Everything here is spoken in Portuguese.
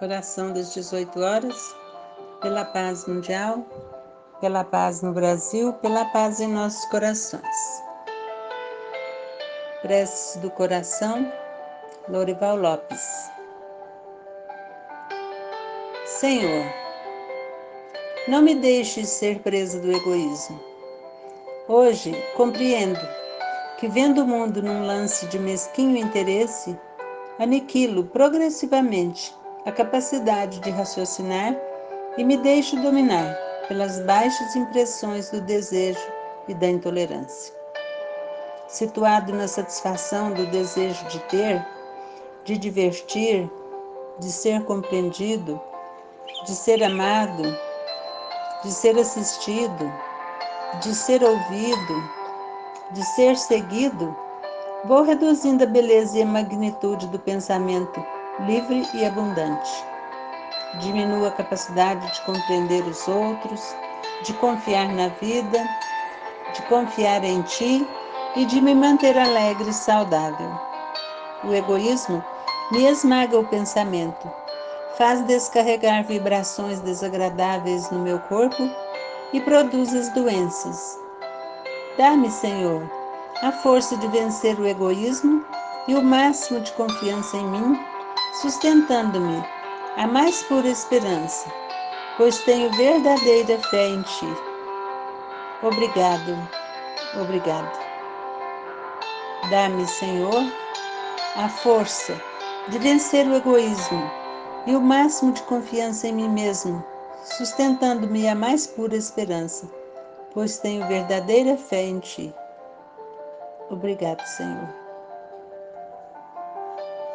Oração das 18 horas, pela paz mundial, pela paz no Brasil, pela paz em nossos corações. Preces do coração, Lorival Lopes. Senhor, não me deixes ser presa do egoísmo. Hoje compreendo que, vendo o mundo num lance de mesquinho interesse, aniquilo progressivamente a capacidade de raciocinar e me deixo dominar pelas baixas impressões do desejo e da intolerância. Situado na satisfação do desejo de ter, de divertir, de ser compreendido, de ser amado, de ser assistido, de ser ouvido, de ser seguido, vou reduzindo a beleza e a magnitude do pensamento livre e abundante. Diminuo a capacidade de compreender os outros, de confiar na vida, de confiar em ti e de me manter alegre e saudável. O egoísmo me esmaga o pensamento, faz descarregar vibrações desagradáveis no meu corpo e produz as doenças. Dá-me, Senhor, a força de vencer o egoísmo e o máximo de confiança em mim sustentando-me a mais pura esperança, pois tenho verdadeira fé em Ti. Obrigado, obrigado. Dá-me, Senhor, a força de vencer o egoísmo e o máximo de confiança em mim mesmo, sustentando-me a mais pura esperança, pois tenho verdadeira fé em Ti. Obrigado, Senhor.